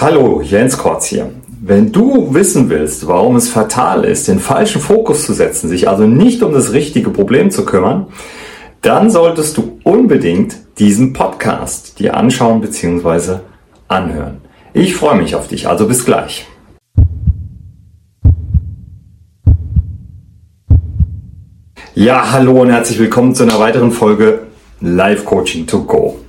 Hallo, Jens Kortz hier. Wenn du wissen willst, warum es fatal ist, den falschen Fokus zu setzen, sich also nicht um das richtige Problem zu kümmern, dann solltest du unbedingt diesen Podcast dir anschauen bzw. anhören. Ich freue mich auf dich, also bis gleich. Ja, hallo und herzlich willkommen zu einer weiteren Folge Live Coaching to Go.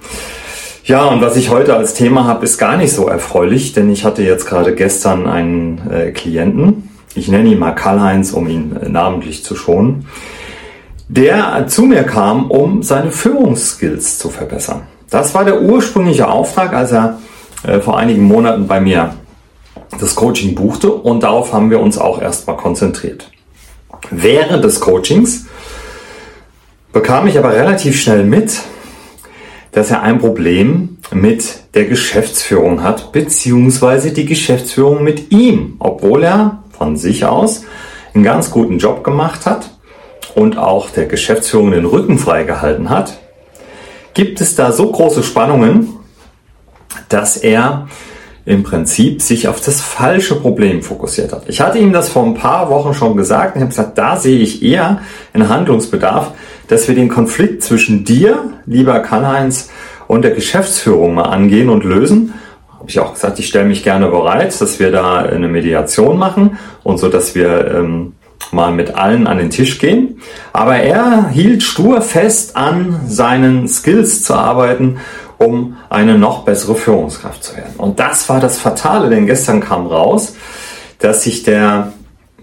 Ja, und was ich heute als Thema habe, ist gar nicht so erfreulich, denn ich hatte jetzt gerade gestern einen äh, Klienten, ich nenne ihn mal Karl-Heinz, um ihn äh, namentlich zu schonen, der zu mir kam, um seine Führungsskills zu verbessern. Das war der ursprüngliche Auftrag, als er äh, vor einigen Monaten bei mir das Coaching buchte und darauf haben wir uns auch erstmal konzentriert. Während des Coachings bekam ich aber relativ schnell mit, dass er ein Problem mit der Geschäftsführung hat, beziehungsweise die Geschäftsführung mit ihm, obwohl er von sich aus einen ganz guten Job gemacht hat und auch der Geschäftsführung den Rücken freigehalten hat, gibt es da so große Spannungen, dass er im Prinzip sich auf das falsche Problem fokussiert hat. Ich hatte ihm das vor ein paar Wochen schon gesagt und habe gesagt, da sehe ich eher einen Handlungsbedarf, dass wir den Konflikt zwischen dir, lieber Karl-Heinz, und der Geschäftsführung mal angehen und lösen. Habe ich auch gesagt, ich stelle mich gerne bereit, dass wir da eine Mediation machen und so, dass wir ähm, mal mit allen an den Tisch gehen. Aber er hielt stur fest an seinen Skills zu arbeiten, um eine noch bessere Führungskraft zu werden. Und das war das Fatale, denn gestern kam raus, dass sich der,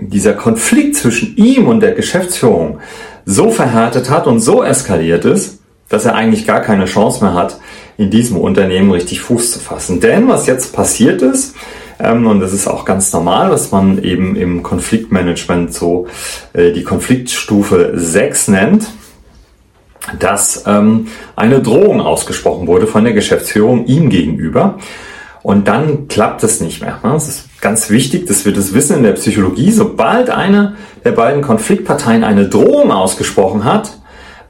dieser Konflikt zwischen ihm und der Geschäftsführung so verhärtet hat und so eskaliert ist, dass er eigentlich gar keine Chance mehr hat, in diesem Unternehmen richtig Fuß zu fassen. Denn was jetzt passiert ist, ähm, und das ist auch ganz normal, was man eben im Konfliktmanagement so äh, die Konfliktstufe 6 nennt, dass ähm, eine Drohung ausgesprochen wurde von der Geschäftsführung ihm gegenüber. Und dann klappt es nicht mehr. Ne? Es ist ganz wichtig, dass wir das wissen in der Psychologie. Sobald eine der beiden Konfliktparteien eine Drohung ausgesprochen hat,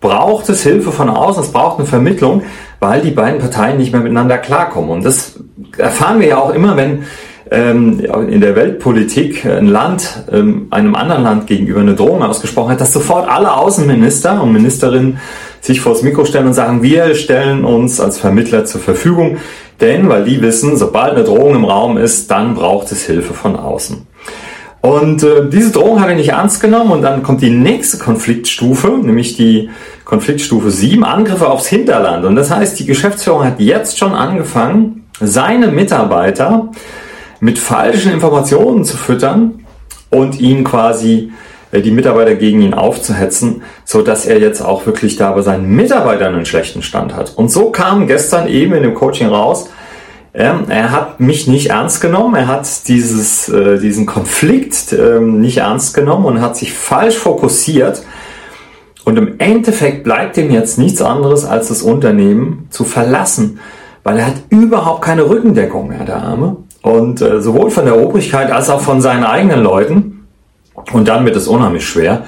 braucht es Hilfe von außen, es braucht eine Vermittlung, weil die beiden Parteien nicht mehr miteinander klarkommen. Und das erfahren wir ja auch immer, wenn in der Weltpolitik ein Land ähm, einem anderen Land gegenüber eine Drohung ausgesprochen hat, dass sofort alle Außenminister und Ministerinnen sich vor das Mikro stellen und sagen, wir stellen uns als Vermittler zur Verfügung, denn weil die wissen, sobald eine Drohung im Raum ist, dann braucht es Hilfe von außen. Und äh, diese Drohung hat er nicht ernst genommen und dann kommt die nächste Konfliktstufe, nämlich die Konfliktstufe 7, Angriffe aufs Hinterland. Und das heißt, die Geschäftsführung hat jetzt schon angefangen, seine Mitarbeiter mit falschen Informationen zu füttern und ihn quasi äh, die Mitarbeiter gegen ihn aufzuhetzen, so dass er jetzt auch wirklich da bei seinen Mitarbeitern einen schlechten Stand hat. Und so kam gestern eben in dem Coaching raus, ähm, er hat mich nicht ernst genommen, er hat dieses, äh, diesen Konflikt ähm, nicht ernst genommen und hat sich falsch fokussiert. Und im Endeffekt bleibt ihm jetzt nichts anderes, als das Unternehmen zu verlassen, weil er hat überhaupt keine Rückendeckung mehr, der Arme. Und äh, sowohl von der Obrigkeit als auch von seinen eigenen Leuten. Und dann wird es unheimlich schwer,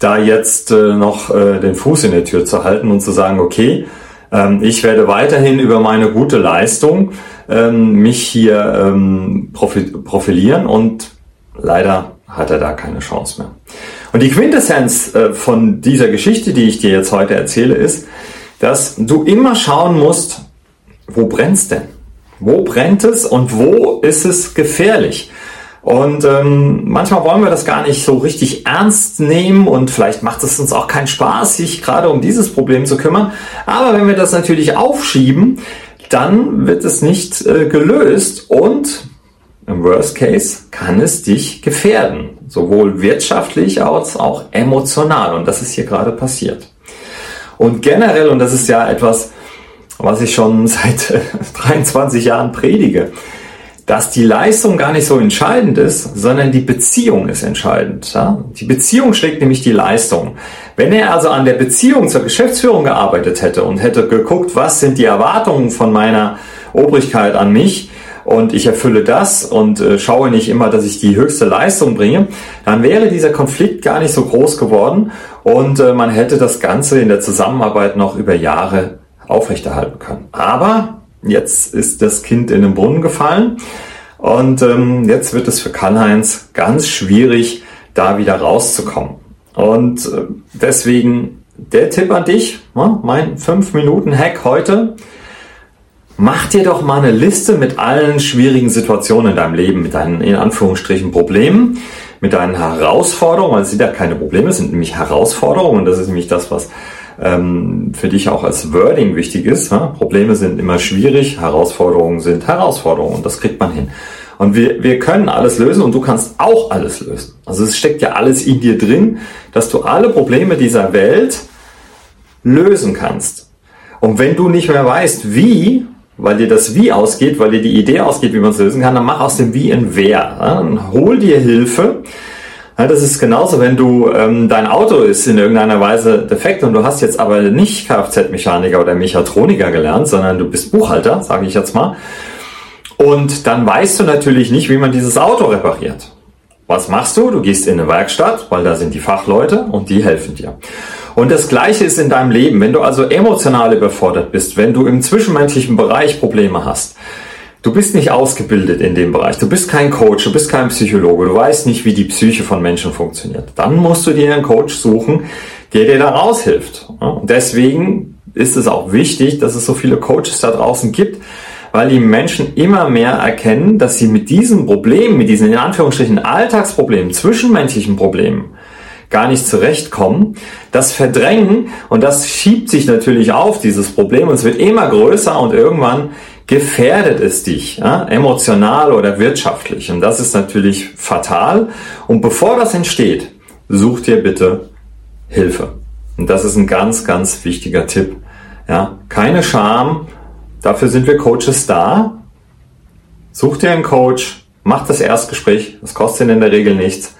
da jetzt äh, noch äh, den Fuß in der Tür zu halten und zu sagen, okay, ähm, ich werde weiterhin über meine gute Leistung ähm, mich hier ähm, profilieren und leider hat er da keine Chance mehr. Und die Quintessenz äh, von dieser Geschichte, die ich dir jetzt heute erzähle, ist, dass du immer schauen musst, wo brennt's denn? Wo brennt es und wo ist es gefährlich? Und ähm, manchmal wollen wir das gar nicht so richtig ernst nehmen und vielleicht macht es uns auch keinen Spaß, sich gerade um dieses Problem zu kümmern. Aber wenn wir das natürlich aufschieben, dann wird es nicht äh, gelöst und im Worst Case kann es dich gefährden, sowohl wirtschaftlich als auch emotional. Und das ist hier gerade passiert. Und generell, und das ist ja etwas, was ich schon seit 23 Jahren predige, dass die Leistung gar nicht so entscheidend ist, sondern die Beziehung ist entscheidend. Ja? Die Beziehung schlägt nämlich die Leistung. Wenn er also an der Beziehung zur Geschäftsführung gearbeitet hätte und hätte geguckt, was sind die Erwartungen von meiner Obrigkeit an mich, und ich erfülle das und äh, schaue nicht immer, dass ich die höchste Leistung bringe, dann wäre dieser Konflikt gar nicht so groß geworden und äh, man hätte das Ganze in der Zusammenarbeit noch über Jahre aufrechterhalten können. Aber jetzt ist das Kind in den Brunnen gefallen und ähm, jetzt wird es für Karl-Heinz ganz schwierig, da wieder rauszukommen. Und äh, deswegen der Tipp an dich, ne, mein 5-Minuten-Hack heute. Mach dir doch mal eine Liste mit allen schwierigen Situationen in deinem Leben, mit deinen in Anführungsstrichen Problemen, mit deinen Herausforderungen, weil es sind ja keine Probleme, es sind nämlich Herausforderungen und das ist nämlich das, was ähm, für dich auch als Wording wichtig ist. Ne? Probleme sind immer schwierig, Herausforderungen sind Herausforderungen und das kriegt man hin. Und wir, wir können alles lösen und du kannst auch alles lösen. Also es steckt ja alles in dir drin, dass du alle Probleme dieser Welt lösen kannst. Und wenn du nicht mehr weißt, wie, weil dir das Wie ausgeht, weil dir die Idee ausgeht, wie man es lösen kann, dann mach aus dem Wie ein Wer. Dann hol dir Hilfe. Ja, das ist genauso, wenn du ähm, dein Auto ist in irgendeiner Weise defekt und du hast jetzt aber nicht Kfz-Mechaniker oder Mechatroniker gelernt, sondern du bist Buchhalter, sage ich jetzt mal. Und dann weißt du natürlich nicht, wie man dieses Auto repariert. Was machst du? Du gehst in eine Werkstatt, weil da sind die Fachleute und die helfen dir. Und das Gleiche ist in deinem Leben. Wenn du also emotional überfordert bist, wenn du im zwischenmenschlichen Bereich Probleme hast, du bist nicht ausgebildet in dem Bereich, du bist kein Coach, du bist kein Psychologe, du weißt nicht, wie die Psyche von Menschen funktioniert, dann musst du dir einen Coach suchen, der dir da raushilft. Und deswegen ist es auch wichtig, dass es so viele Coaches da draußen gibt, weil die Menschen immer mehr erkennen, dass sie mit diesen Problemen, mit diesen in Anführungsstrichen Alltagsproblemen, zwischenmenschlichen Problemen, gar nicht zurechtkommen, das verdrängen und das schiebt sich natürlich auf, dieses Problem, und es wird immer größer und irgendwann gefährdet es dich, ja, emotional oder wirtschaftlich. Und das ist natürlich fatal. Und bevor das entsteht, such dir bitte Hilfe. Und das ist ein ganz, ganz wichtiger Tipp. Ja, keine Scham, Dafür sind wir Coaches da. Such dir einen Coach, mach das Erstgespräch, das kostet in der Regel nichts.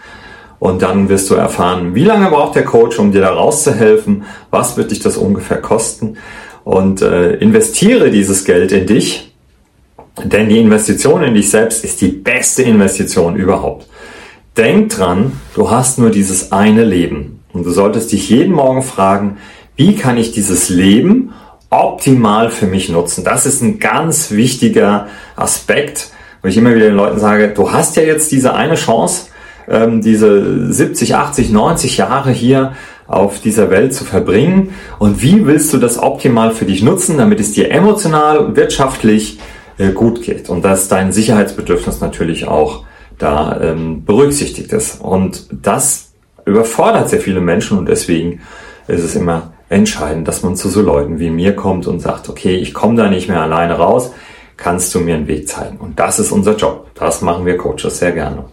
Und dann wirst du erfahren, wie lange braucht der Coach, um dir da rauszuhelfen, was wird dich das ungefähr kosten. Und äh, investiere dieses Geld in dich, denn die Investition in dich selbst ist die beste Investition überhaupt. Denk dran, du hast nur dieses eine Leben. Und du solltest dich jeden Morgen fragen, wie kann ich dieses Leben optimal für mich nutzen. Das ist ein ganz wichtiger Aspekt, wo ich immer wieder den Leuten sage, du hast ja jetzt diese eine Chance, ähm, diese 70, 80, 90 Jahre hier auf dieser Welt zu verbringen. Und wie willst du das optimal für dich nutzen, damit es dir emotional und wirtschaftlich äh, gut geht und dass dein Sicherheitsbedürfnis natürlich auch da ähm, berücksichtigt ist. Und das überfordert sehr viele Menschen und deswegen ist es immer entscheidend, dass man zu so Leuten wie mir kommt und sagt, okay, ich komme da nicht mehr alleine raus, kannst du mir einen Weg zeigen. Und das ist unser Job. Das machen wir Coaches sehr gerne.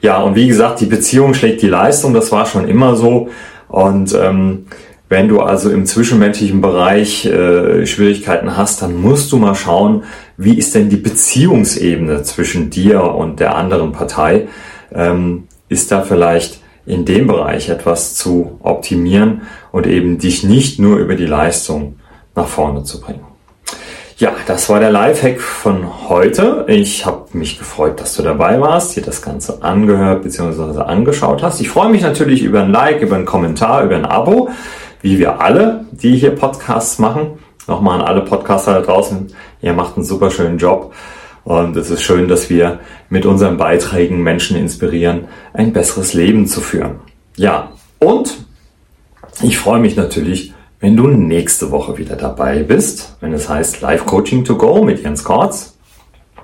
Ja, und wie gesagt, die Beziehung schlägt die Leistung, das war schon immer so. Und ähm, wenn du also im zwischenmenschlichen Bereich äh, Schwierigkeiten hast, dann musst du mal schauen, wie ist denn die Beziehungsebene zwischen dir und der anderen Partei? Ähm, ist da vielleicht in dem Bereich etwas zu optimieren und eben dich nicht nur über die Leistung nach vorne zu bringen. Ja, das war der Lifehack von heute. Ich habe mich gefreut, dass du dabei warst, dir das Ganze angehört bzw. angeschaut hast. Ich freue mich natürlich über ein Like, über einen Kommentar, über ein Abo, wie wir alle, die hier Podcasts machen. Nochmal an alle Podcaster da draußen. Ihr macht einen super schönen Job. Und es ist schön, dass wir mit unseren Beiträgen Menschen inspirieren, ein besseres Leben zu führen. Ja, und ich freue mich natürlich, wenn du nächste Woche wieder dabei bist, wenn es heißt Live Coaching to Go mit Jens Kortz.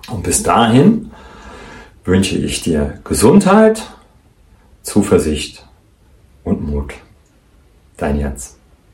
Und bis dahin wünsche ich dir Gesundheit, Zuversicht und Mut. Dein Jens.